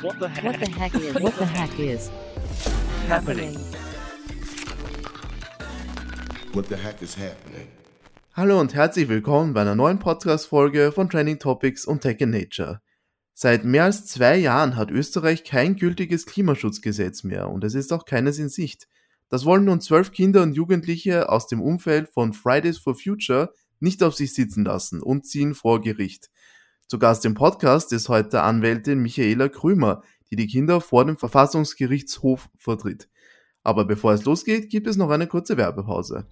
What the heck? What the heck is? What the heck is happening? What the heck is happening? Hallo und herzlich willkommen bei einer neuen Podcast-Folge von Training Topics und Tech in Nature. Seit mehr als zwei Jahren hat Österreich kein gültiges Klimaschutzgesetz mehr und es ist auch keines in Sicht. Das wollen nun zwölf Kinder und Jugendliche aus dem Umfeld von Fridays for Future nicht auf sich sitzen lassen und ziehen vor Gericht. Zu Gast im Podcast ist heute Anwältin Michaela Krümer, die die Kinder vor dem Verfassungsgerichtshof vertritt. Aber bevor es losgeht, gibt es noch eine kurze Werbepause.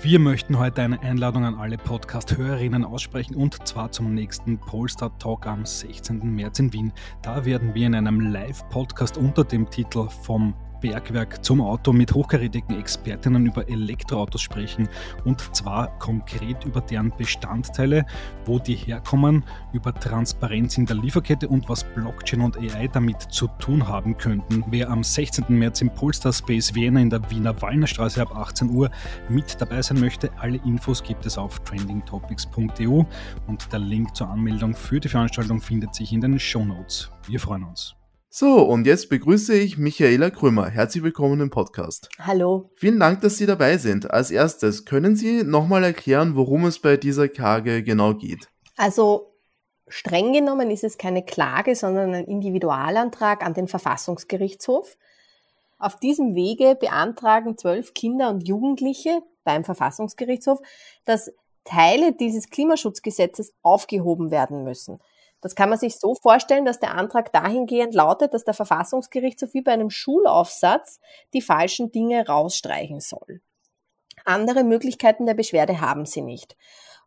Wir möchten heute eine Einladung an alle Podcast-Hörerinnen aussprechen und zwar zum nächsten Polestar Talk am 16. März in Wien. Da werden wir in einem Live-Podcast unter dem Titel vom Bergwerk zum Auto mit hochkarätigen Expertinnen über Elektroautos sprechen und zwar konkret über deren Bestandteile, wo die herkommen, über Transparenz in der Lieferkette und was Blockchain und AI damit zu tun haben könnten. Wer am 16. März im Polestar Space Vienna in der Wiener Wallnerstraße ab 18 Uhr mit dabei sein möchte, alle Infos gibt es auf trendingtopics.eu und der Link zur Anmeldung für die Veranstaltung findet sich in den Show Notes. Wir freuen uns. So, und jetzt begrüße ich Michaela Krümmer. Herzlich willkommen im Podcast. Hallo. Vielen Dank, dass Sie dabei sind. Als erstes, können Sie nochmal erklären, worum es bei dieser Klage genau geht? Also, streng genommen ist es keine Klage, sondern ein Individualantrag an den Verfassungsgerichtshof. Auf diesem Wege beantragen zwölf Kinder und Jugendliche beim Verfassungsgerichtshof, dass Teile dieses Klimaschutzgesetzes aufgehoben werden müssen. Das kann man sich so vorstellen, dass der Antrag dahingehend lautet, dass der Verfassungsgerichtshof wie bei einem Schulaufsatz die falschen Dinge rausstreichen soll. Andere Möglichkeiten der Beschwerde haben sie nicht.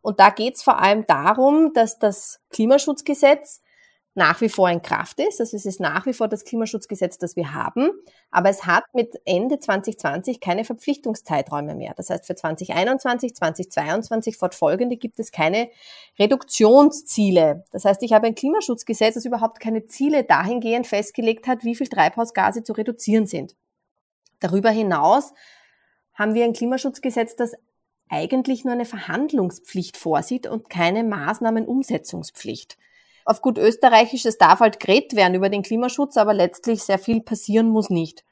Und da geht es vor allem darum, dass das Klimaschutzgesetz nach wie vor in Kraft ist. Also es ist nach wie vor das Klimaschutzgesetz, das wir haben, aber es hat mit Ende 2020 keine Verpflichtungszeiträume mehr. Das heißt, für 2021, 2022 fortfolgende gibt es keine Reduktionsziele. Das heißt, ich habe ein Klimaschutzgesetz, das überhaupt keine Ziele dahingehend festgelegt hat, wie viel Treibhausgase zu reduzieren sind. Darüber hinaus haben wir ein Klimaschutzgesetz, das eigentlich nur eine Verhandlungspflicht vorsieht und keine Maßnahmenumsetzungspflicht auf gut österreichisch, es darf halt geredet werden über den Klimaschutz, aber letztlich sehr viel passieren muss nicht.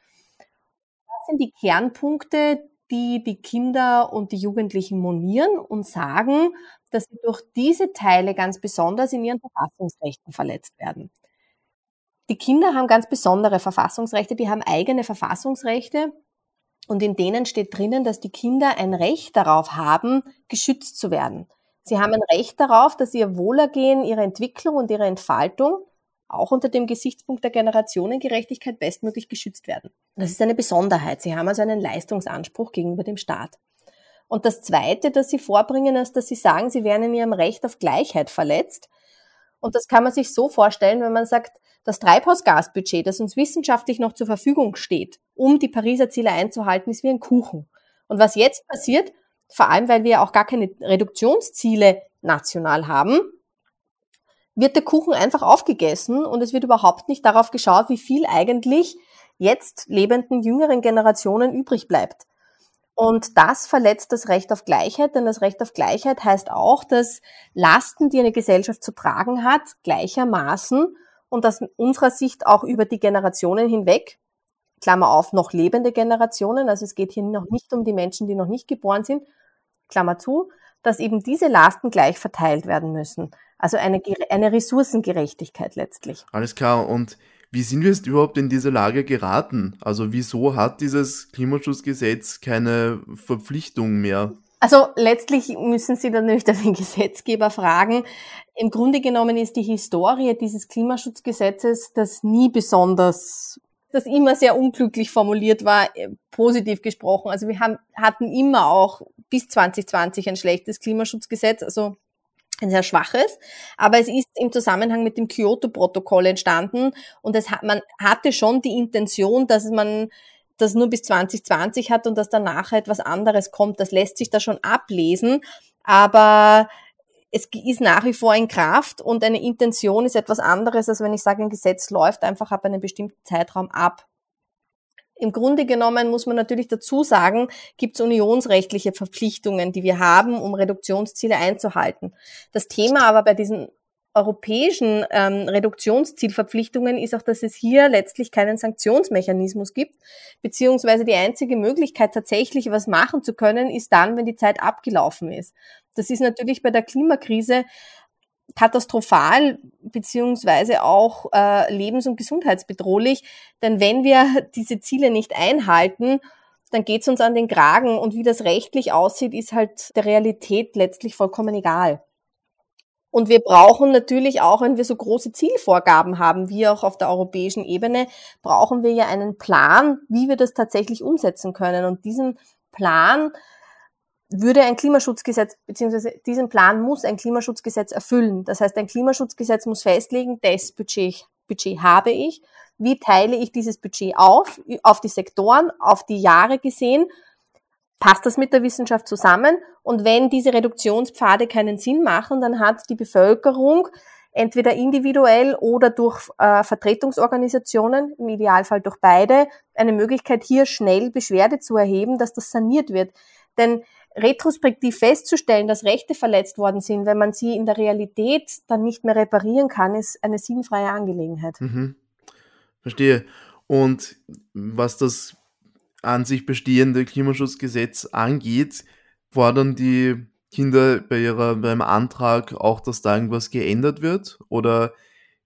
Das sind die Kernpunkte, die die Kinder und die Jugendlichen monieren und sagen, dass sie durch diese Teile ganz besonders in ihren Verfassungsrechten verletzt werden. Die Kinder haben ganz besondere Verfassungsrechte, die haben eigene Verfassungsrechte und in denen steht drinnen, dass die Kinder ein Recht darauf haben, geschützt zu werden. Sie haben ein Recht darauf, dass ihr Wohlergehen, ihre Entwicklung und ihre Entfaltung auch unter dem Gesichtspunkt der Generationengerechtigkeit bestmöglich geschützt werden. Das ist eine Besonderheit. Sie haben also einen Leistungsanspruch gegenüber dem Staat. Und das Zweite, das Sie vorbringen, ist, dass Sie sagen, Sie werden in Ihrem Recht auf Gleichheit verletzt. Und das kann man sich so vorstellen, wenn man sagt, das Treibhausgasbudget, das uns wissenschaftlich noch zur Verfügung steht, um die Pariser Ziele einzuhalten, ist wie ein Kuchen. Und was jetzt passiert, vor allem weil wir auch gar keine Reduktionsziele national haben, wird der Kuchen einfach aufgegessen und es wird überhaupt nicht darauf geschaut, wie viel eigentlich jetzt lebenden jüngeren Generationen übrig bleibt. Und das verletzt das Recht auf Gleichheit, denn das Recht auf Gleichheit heißt auch, dass Lasten, die eine Gesellschaft zu tragen hat, gleichermaßen und aus unserer Sicht auch über die Generationen hinweg, Klammer auf, noch lebende Generationen, also es geht hier noch nicht um die Menschen, die noch nicht geboren sind, Klammer zu, dass eben diese Lasten gleich verteilt werden müssen. Also eine, eine Ressourcengerechtigkeit letztlich. Alles klar. Und wie sind wir jetzt überhaupt in diese Lage geraten? Also wieso hat dieses Klimaschutzgesetz keine Verpflichtung mehr? Also letztlich müssen Sie dann nicht den Gesetzgeber fragen. Im Grunde genommen ist die Historie dieses Klimaschutzgesetzes, das nie besonders das immer sehr unglücklich formuliert war, äh, positiv gesprochen. Also wir haben, hatten immer auch bis 2020 ein schlechtes Klimaschutzgesetz, also ein sehr schwaches, aber es ist im Zusammenhang mit dem Kyoto-Protokoll entstanden und es hat, man hatte schon die Intention, dass man das nur bis 2020 hat und dass danach etwas anderes kommt. Das lässt sich da schon ablesen, aber es ist nach wie vor in Kraft und eine Intention ist etwas anderes, als wenn ich sage, ein Gesetz läuft einfach ab einem bestimmten Zeitraum ab. Im Grunde genommen muss man natürlich dazu sagen, gibt es unionsrechtliche Verpflichtungen, die wir haben, um Reduktionsziele einzuhalten. Das Thema aber bei diesen europäischen ähm, Reduktionszielverpflichtungen ist auch, dass es hier letztlich keinen Sanktionsmechanismus gibt, beziehungsweise die einzige Möglichkeit tatsächlich was machen zu können, ist dann, wenn die Zeit abgelaufen ist. Das ist natürlich bei der Klimakrise katastrophal beziehungsweise auch äh, lebens- und gesundheitsbedrohlich. Denn wenn wir diese Ziele nicht einhalten, dann geht's uns an den Kragen und wie das rechtlich aussieht, ist halt der Realität letztlich vollkommen egal. Und wir brauchen natürlich auch, wenn wir so große Zielvorgaben haben, wie auch auf der europäischen Ebene, brauchen wir ja einen Plan, wie wir das tatsächlich umsetzen können. Und diesen Plan würde ein Klimaschutzgesetz, beziehungsweise diesen Plan muss ein Klimaschutzgesetz erfüllen. Das heißt, ein Klimaschutzgesetz muss festlegen, das Budget, Budget habe ich. Wie teile ich dieses Budget auf, auf die Sektoren, auf die Jahre gesehen? Passt das mit der Wissenschaft zusammen? Und wenn diese Reduktionspfade keinen Sinn machen, dann hat die Bevölkerung entweder individuell oder durch äh, Vertretungsorganisationen, im Idealfall durch beide, eine Möglichkeit, hier schnell Beschwerde zu erheben, dass das saniert wird. Denn retrospektiv festzustellen, dass Rechte verletzt worden sind, wenn man sie in der Realität dann nicht mehr reparieren kann, ist eine sinnfreie Angelegenheit. Mhm. Verstehe. Und was das an sich bestehende Klimaschutzgesetz angeht, fordern die Kinder bei ihrer, beim Antrag auch, dass da irgendwas geändert wird? Oder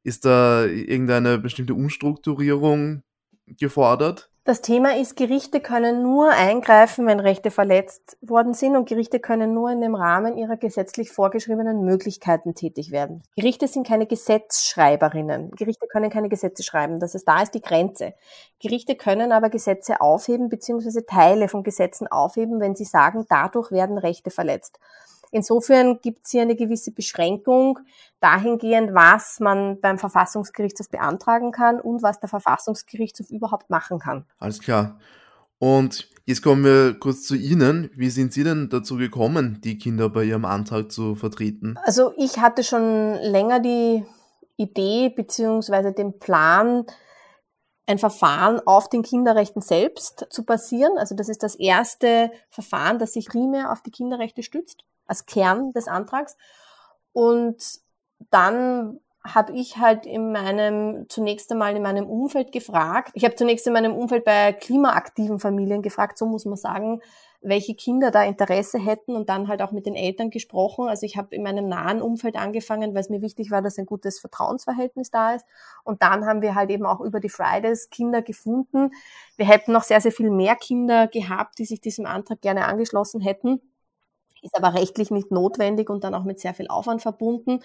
ist da irgendeine bestimmte Umstrukturierung gefordert? Das Thema ist, Gerichte können nur eingreifen, wenn Rechte verletzt worden sind und Gerichte können nur in dem Rahmen ihrer gesetzlich vorgeschriebenen Möglichkeiten tätig werden. Gerichte sind keine Gesetzschreiberinnen. Gerichte können keine Gesetze schreiben. Das heißt, da ist die Grenze. Gerichte können aber Gesetze aufheben bzw. Teile von Gesetzen aufheben, wenn sie sagen, dadurch werden Rechte verletzt. Insofern gibt es hier eine gewisse Beschränkung dahingehend, was man beim Verfassungsgerichtshof beantragen kann und was der Verfassungsgerichtshof überhaupt machen kann. Alles klar. Und jetzt kommen wir kurz zu Ihnen. Wie sind Sie denn dazu gekommen, die Kinder bei Ihrem Antrag zu vertreten? Also ich hatte schon länger die Idee bzw. den Plan, ein Verfahren auf den Kinderrechten selbst zu basieren. Also das ist das erste Verfahren, das sich primär auf die Kinderrechte stützt als Kern des Antrags. Und dann habe ich halt in meinem, zunächst einmal in meinem Umfeld gefragt. Ich habe zunächst in meinem Umfeld bei klimaaktiven Familien gefragt, so muss man sagen, welche Kinder da Interesse hätten und dann halt auch mit den Eltern gesprochen. Also ich habe in meinem nahen Umfeld angefangen, weil es mir wichtig war, dass ein gutes Vertrauensverhältnis da ist. Und dann haben wir halt eben auch über die Fridays Kinder gefunden. Wir hätten noch sehr, sehr viel mehr Kinder gehabt, die sich diesem Antrag gerne angeschlossen hätten ist aber rechtlich nicht notwendig und dann auch mit sehr viel Aufwand verbunden.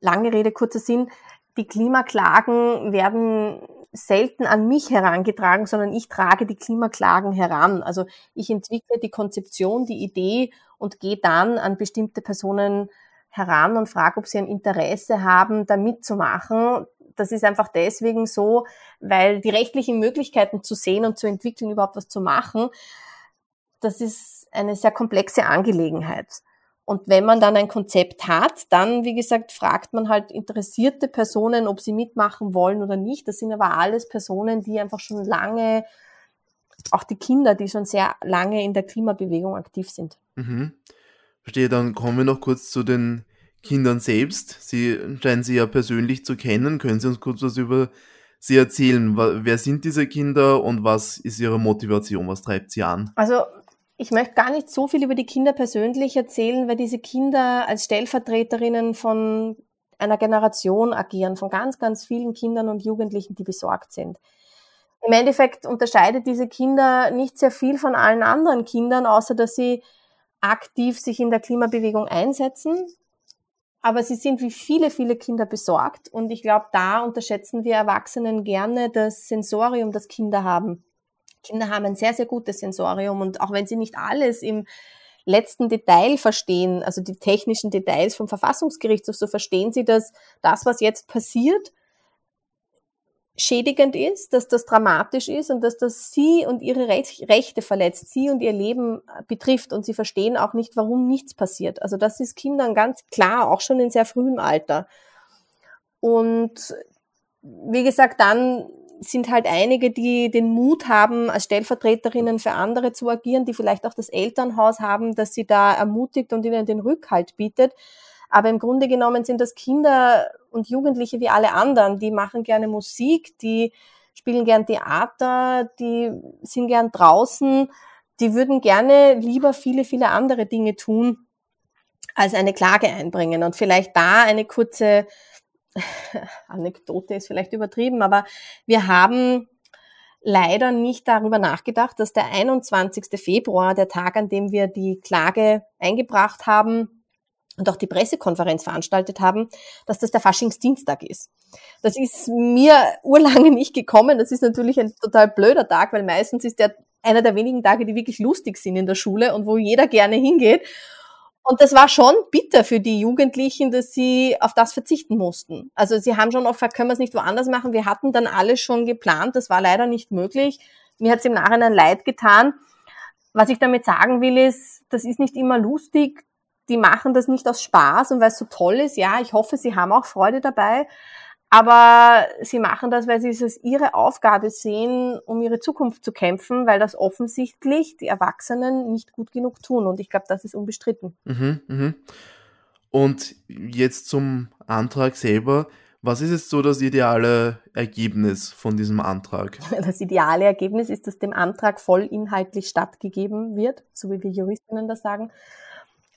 Lange Rede, kurzer Sinn. Die Klimaklagen werden selten an mich herangetragen, sondern ich trage die Klimaklagen heran. Also ich entwickle die Konzeption, die Idee und gehe dann an bestimmte Personen heran und frage, ob sie ein Interesse haben, da mitzumachen. Das ist einfach deswegen so, weil die rechtlichen Möglichkeiten zu sehen und zu entwickeln, überhaupt was zu machen, das ist eine sehr komplexe Angelegenheit. Und wenn man dann ein Konzept hat, dann, wie gesagt, fragt man halt interessierte Personen, ob sie mitmachen wollen oder nicht. Das sind aber alles Personen, die einfach schon lange, auch die Kinder, die schon sehr lange in der Klimabewegung aktiv sind. Mhm. Verstehe, dann kommen wir noch kurz zu den Kindern selbst. Sie scheinen sie ja persönlich zu kennen. Können Sie uns kurz was über Sie erzählen? Wer sind diese Kinder und was ist ihre Motivation? Was treibt sie an? Also ich möchte gar nicht so viel über die Kinder persönlich erzählen, weil diese Kinder als Stellvertreterinnen von einer Generation agieren, von ganz, ganz vielen Kindern und Jugendlichen, die besorgt sind. Im Endeffekt unterscheidet diese Kinder nicht sehr viel von allen anderen Kindern, außer dass sie aktiv sich in der Klimabewegung einsetzen. Aber sie sind wie viele, viele Kinder besorgt. Und ich glaube, da unterschätzen wir Erwachsenen gerne das Sensorium, das Kinder haben. Kinder haben ein sehr, sehr gutes Sensorium und auch wenn sie nicht alles im letzten Detail verstehen, also die technischen Details vom Verfassungsgerichtshof, so verstehen sie, dass das, was jetzt passiert, schädigend ist, dass das dramatisch ist und dass das sie und ihre Rechte verletzt, sie und ihr Leben betrifft und sie verstehen auch nicht, warum nichts passiert. Also das ist Kindern ganz klar, auch schon in sehr frühem Alter. Und wie gesagt, dann sind halt einige, die den Mut haben, als Stellvertreterinnen für andere zu agieren, die vielleicht auch das Elternhaus haben, dass sie da ermutigt und ihnen den Rückhalt bietet. Aber im Grunde genommen sind das Kinder und Jugendliche wie alle anderen. Die machen gerne Musik, die spielen gern Theater, die sind gern draußen, die würden gerne lieber viele, viele andere Dinge tun, als eine Klage einbringen. Und vielleicht da eine kurze Anekdote ist vielleicht übertrieben, aber wir haben leider nicht darüber nachgedacht, dass der 21. Februar, der Tag, an dem wir die Klage eingebracht haben und auch die Pressekonferenz veranstaltet haben, dass das der Faschingsdienstag ist. Das ist mir urlange nicht gekommen. Das ist natürlich ein total blöder Tag, weil meistens ist der einer der wenigen Tage, die wirklich lustig sind in der Schule und wo jeder gerne hingeht. Und das war schon bitter für die Jugendlichen, dass sie auf das verzichten mussten. Also sie haben schon oft gesagt, können wir es nicht woanders machen? Wir hatten dann alles schon geplant, das war leider nicht möglich. Mir hat es im Nachhinein leid getan. Was ich damit sagen will, ist, das ist nicht immer lustig. Die machen das nicht aus Spaß und weil es so toll ist. Ja, ich hoffe, sie haben auch Freude dabei. Aber sie machen das, weil sie es als ihre Aufgabe sehen, um ihre Zukunft zu kämpfen, weil das offensichtlich die Erwachsenen nicht gut genug tun. Und ich glaube, das ist unbestritten. Mhm, mhm. Und jetzt zum Antrag selber. Was ist jetzt so das ideale Ergebnis von diesem Antrag? Das ideale Ergebnis ist, dass dem Antrag voll inhaltlich stattgegeben wird, so wie wir Juristinnen das sagen.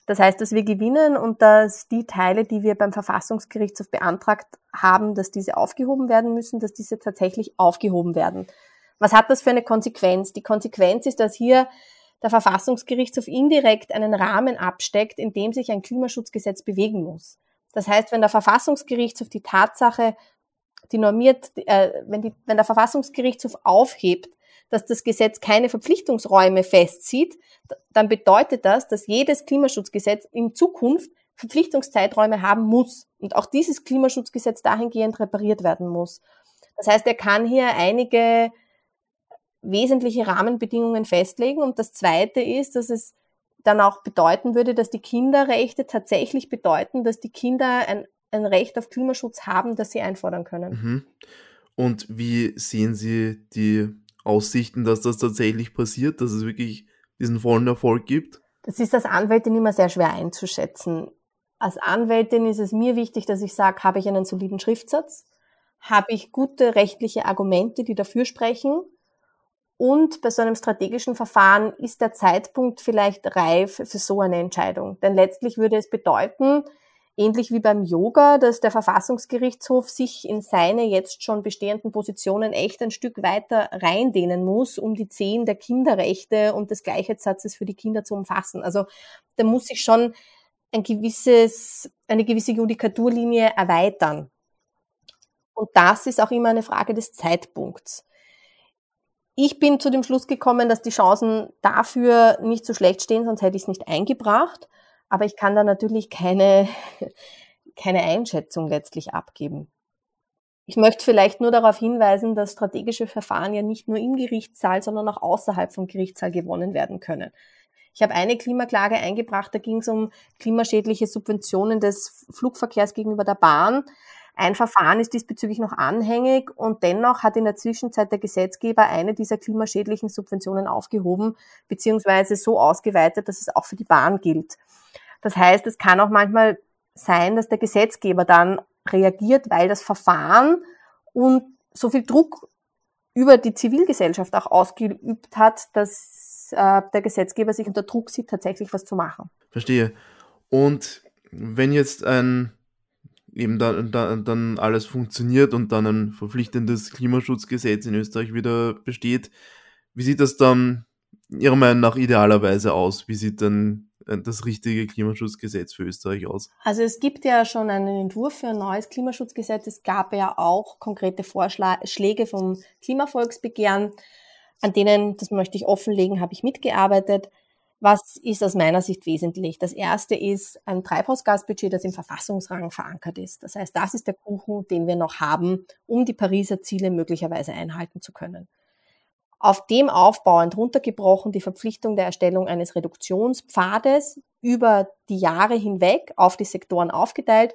Das heißt, dass wir gewinnen und dass die Teile, die wir beim Verfassungsgerichtshof beantragt haben, dass diese aufgehoben werden müssen, dass diese tatsächlich aufgehoben werden. Was hat das für eine Konsequenz? Die Konsequenz ist, dass hier der Verfassungsgerichtshof indirekt einen Rahmen absteckt, in dem sich ein Klimaschutzgesetz bewegen muss. Das heißt, wenn der Verfassungsgerichtshof die Tatsache, die normiert, äh, wenn, die, wenn der Verfassungsgerichtshof aufhebt, dass das Gesetz keine Verpflichtungsräume festzieht, dann bedeutet das, dass jedes Klimaschutzgesetz in Zukunft Verpflichtungszeiträume haben muss und auch dieses Klimaschutzgesetz dahingehend repariert werden muss. Das heißt, er kann hier einige wesentliche Rahmenbedingungen festlegen und das Zweite ist, dass es dann auch bedeuten würde, dass die Kinderrechte tatsächlich bedeuten, dass die Kinder ein, ein Recht auf Klimaschutz haben, das sie einfordern können. Mhm. Und wie sehen Sie die Aussichten, dass das tatsächlich passiert, dass es wirklich diesen vollen Erfolg gibt? Das ist als Anwältin immer sehr schwer einzuschätzen. Als Anwältin ist es mir wichtig, dass ich sage, habe ich einen soliden Schriftsatz? Habe ich gute rechtliche Argumente, die dafür sprechen? Und bei so einem strategischen Verfahren ist der Zeitpunkt vielleicht reif für so eine Entscheidung. Denn letztlich würde es bedeuten, ähnlich wie beim Yoga, dass der Verfassungsgerichtshof sich in seine jetzt schon bestehenden Positionen echt ein Stück weiter reindehnen muss, um die Zehn der Kinderrechte und des Gleichheitssatzes für die Kinder zu umfassen. Also da muss sich schon ein gewisses, eine gewisse Judikaturlinie erweitern. Und das ist auch immer eine Frage des Zeitpunkts. Ich bin zu dem Schluss gekommen, dass die Chancen dafür nicht so schlecht stehen, sonst hätte ich es nicht eingebracht. Aber ich kann da natürlich keine, keine Einschätzung letztlich abgeben. Ich möchte vielleicht nur darauf hinweisen, dass strategische Verfahren ja nicht nur im Gerichtssaal, sondern auch außerhalb vom Gerichtssaal gewonnen werden können. Ich habe eine Klimaklage eingebracht, da ging es um klimaschädliche Subventionen des Flugverkehrs gegenüber der Bahn. Ein Verfahren ist diesbezüglich noch anhängig und dennoch hat in der Zwischenzeit der Gesetzgeber eine dieser klimaschädlichen Subventionen aufgehoben beziehungsweise so ausgeweitet, dass es auch für die Bahn gilt. Das heißt, es kann auch manchmal sein, dass der Gesetzgeber dann reagiert, weil das Verfahren und so viel Druck über die Zivilgesellschaft auch ausgeübt hat, dass äh, der Gesetzgeber sich unter Druck sieht, tatsächlich was zu machen. Verstehe. Und wenn jetzt ein eben dann, dann, dann alles funktioniert und dann ein verpflichtendes Klimaschutzgesetz in Österreich wieder besteht, wie sieht das dann Ihrer Meinung nach idealerweise aus? Wie sieht dann äh, das richtige Klimaschutzgesetz für Österreich aus? Also es gibt ja schon einen Entwurf für ein neues Klimaschutzgesetz. Es gab ja auch konkrete Vorschläge vom Klimavolksbegehren, an denen, das möchte ich offenlegen, habe ich mitgearbeitet. Was ist aus meiner Sicht wesentlich? Das erste ist ein Treibhausgasbudget, das im Verfassungsrang verankert ist. Das heißt, das ist der Kuchen, den wir noch haben, um die Pariser Ziele möglicherweise einhalten zu können auf dem aufbauend runtergebrochen die Verpflichtung der Erstellung eines Reduktionspfades über die Jahre hinweg auf die Sektoren aufgeteilt,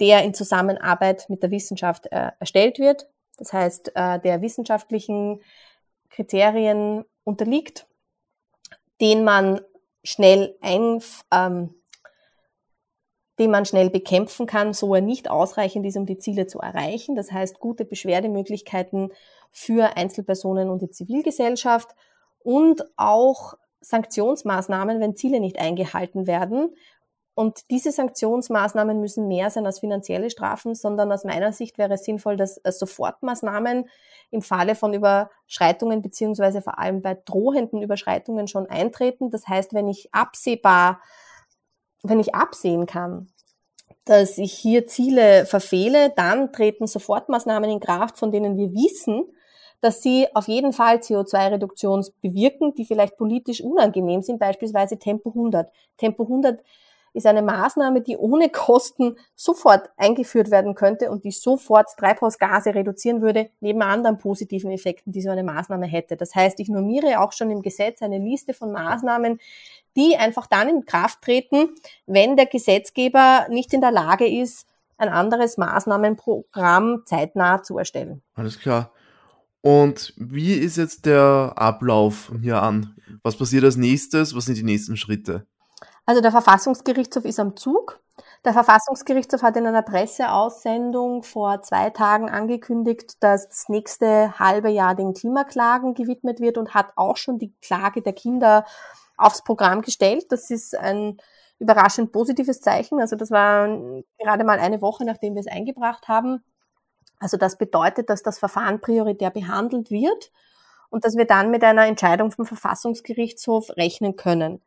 der in Zusammenarbeit mit der Wissenschaft äh, erstellt wird. Das heißt, äh, der wissenschaftlichen Kriterien unterliegt, den man schnell ein, ähm, den man schnell bekämpfen kann, so er nicht ausreichend ist, um die Ziele zu erreichen. Das heißt, gute Beschwerdemöglichkeiten für Einzelpersonen und die Zivilgesellschaft und auch Sanktionsmaßnahmen, wenn Ziele nicht eingehalten werden. Und diese Sanktionsmaßnahmen müssen mehr sein als finanzielle Strafen, sondern aus meiner Sicht wäre es sinnvoll, dass äh, Sofortmaßnahmen im Falle von Überschreitungen beziehungsweise vor allem bei drohenden Überschreitungen schon eintreten. Das heißt, wenn ich absehbar, wenn ich absehen kann, dass ich hier Ziele verfehle, dann treten Sofortmaßnahmen in Kraft, von denen wir wissen, dass sie auf jeden Fall CO2-Reduktion bewirken, die vielleicht politisch unangenehm sind, beispielsweise Tempo 100. Tempo 100 ist eine Maßnahme, die ohne Kosten sofort eingeführt werden könnte und die sofort Treibhausgase reduzieren würde, neben anderen positiven Effekten, die so eine Maßnahme hätte. Das heißt, ich normiere auch schon im Gesetz eine Liste von Maßnahmen, die einfach dann in Kraft treten, wenn der Gesetzgeber nicht in der Lage ist, ein anderes Maßnahmenprogramm zeitnah zu erstellen. Alles klar. Und wie ist jetzt der Ablauf hier an? Was passiert als nächstes? Was sind die nächsten Schritte? Also der Verfassungsgerichtshof ist am Zug. Der Verfassungsgerichtshof hat in einer Presseaussendung vor zwei Tagen angekündigt, dass das nächste halbe Jahr den Klimaklagen gewidmet wird und hat auch schon die Klage der Kinder aufs Programm gestellt. Das ist ein überraschend positives Zeichen. Also das war gerade mal eine Woche, nachdem wir es eingebracht haben. Also das bedeutet, dass das Verfahren prioritär behandelt wird und dass wir dann mit einer Entscheidung vom Verfassungsgerichtshof rechnen können.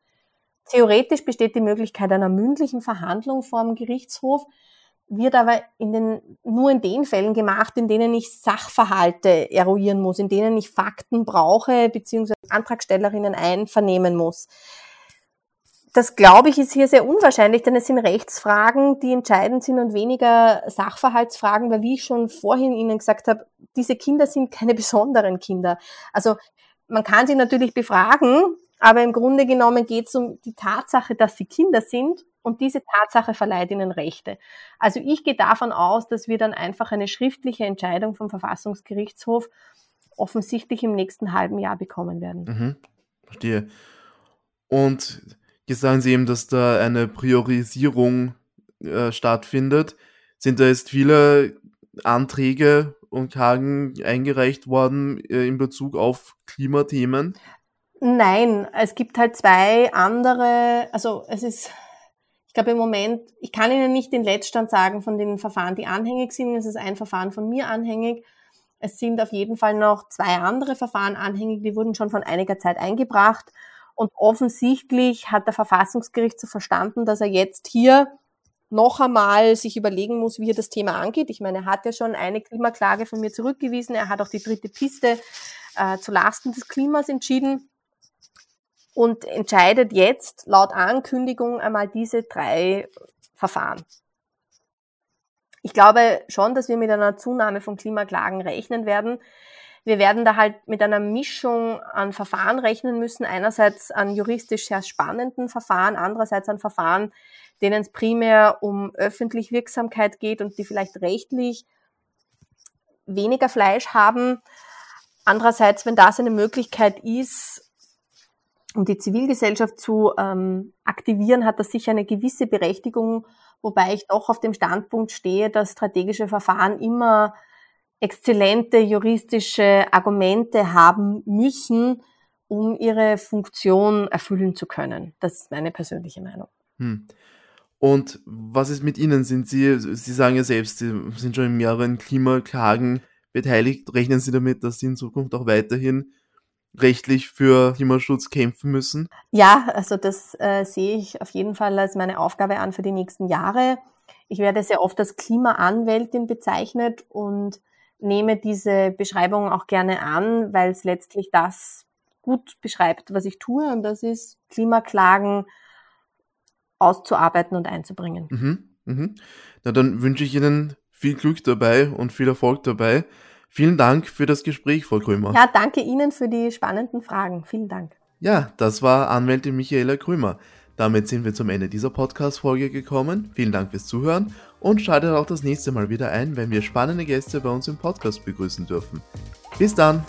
Theoretisch besteht die Möglichkeit einer mündlichen Verhandlung vor dem Gerichtshof, wird aber in den, nur in den Fällen gemacht, in denen ich Sachverhalte eruieren muss, in denen ich Fakten brauche, beziehungsweise Antragstellerinnen einvernehmen muss. Das glaube ich ist hier sehr unwahrscheinlich, denn es sind Rechtsfragen, die entscheidend sind und weniger Sachverhaltsfragen, weil wie ich schon vorhin Ihnen gesagt habe, diese Kinder sind keine besonderen Kinder. Also man kann sie natürlich befragen, aber im Grunde genommen geht es um die Tatsache, dass sie Kinder sind und diese Tatsache verleiht ihnen Rechte. Also ich gehe davon aus, dass wir dann einfach eine schriftliche Entscheidung vom Verfassungsgerichtshof offensichtlich im nächsten halben Jahr bekommen werden. Mhm, verstehe. Und jetzt sagen Sie eben, dass da eine Priorisierung äh, stattfindet. Sind da jetzt viele Anträge und Klagen eingereicht worden äh, in Bezug auf Klimathemen? Nein, es gibt halt zwei andere, also es ist, ich glaube im Moment, ich kann Ihnen nicht den Letztstand sagen von den Verfahren, die anhängig sind. Es ist ein Verfahren von mir anhängig. Es sind auf jeden Fall noch zwei andere Verfahren anhängig, die wurden schon von einiger Zeit eingebracht. Und offensichtlich hat der Verfassungsgericht so verstanden, dass er jetzt hier noch einmal sich überlegen muss, wie er das Thema angeht. Ich meine, er hat ja schon eine Klimaklage von mir zurückgewiesen. Er hat auch die dritte Piste äh, zu Lasten des Klimas entschieden und entscheidet jetzt laut Ankündigung einmal diese drei Verfahren. Ich glaube schon, dass wir mit einer Zunahme von Klimaklagen rechnen werden. Wir werden da halt mit einer Mischung an Verfahren rechnen müssen. Einerseits an juristisch sehr spannenden Verfahren, andererseits an Verfahren, denen es primär um öffentlich Wirksamkeit geht und die vielleicht rechtlich weniger Fleisch haben. Andererseits, wenn das eine Möglichkeit ist, um die Zivilgesellschaft zu ähm, aktivieren, hat das sicher eine gewisse Berechtigung, wobei ich doch auf dem Standpunkt stehe, dass strategische Verfahren immer exzellente juristische Argumente haben müssen, um ihre Funktion erfüllen zu können. Das ist meine persönliche Meinung. Hm. Und was ist mit Ihnen? Sind Sie, Sie sagen ja selbst, Sie sind schon in mehreren Klimaklagen beteiligt. Rechnen Sie damit, dass Sie in Zukunft auch weiterhin rechtlich für Klimaschutz kämpfen müssen? Ja, also das äh, sehe ich auf jeden Fall als meine Aufgabe an für die nächsten Jahre. Ich werde sehr oft als Klimaanwältin bezeichnet und nehme diese Beschreibung auch gerne an, weil es letztlich das gut beschreibt, was ich tue, und das ist Klimaklagen auszuarbeiten und einzubringen. Mhm, mhm. Na, dann wünsche ich Ihnen viel Glück dabei und viel Erfolg dabei. Vielen Dank für das Gespräch, Frau Krömer. Ja, danke Ihnen für die spannenden Fragen. Vielen Dank. Ja, das war Anwältin Michaela Krömer. Damit sind wir zum Ende dieser Podcast-Folge gekommen. Vielen Dank fürs Zuhören und schaltet auch das nächste Mal wieder ein, wenn wir spannende Gäste bei uns im Podcast begrüßen dürfen. Bis dann!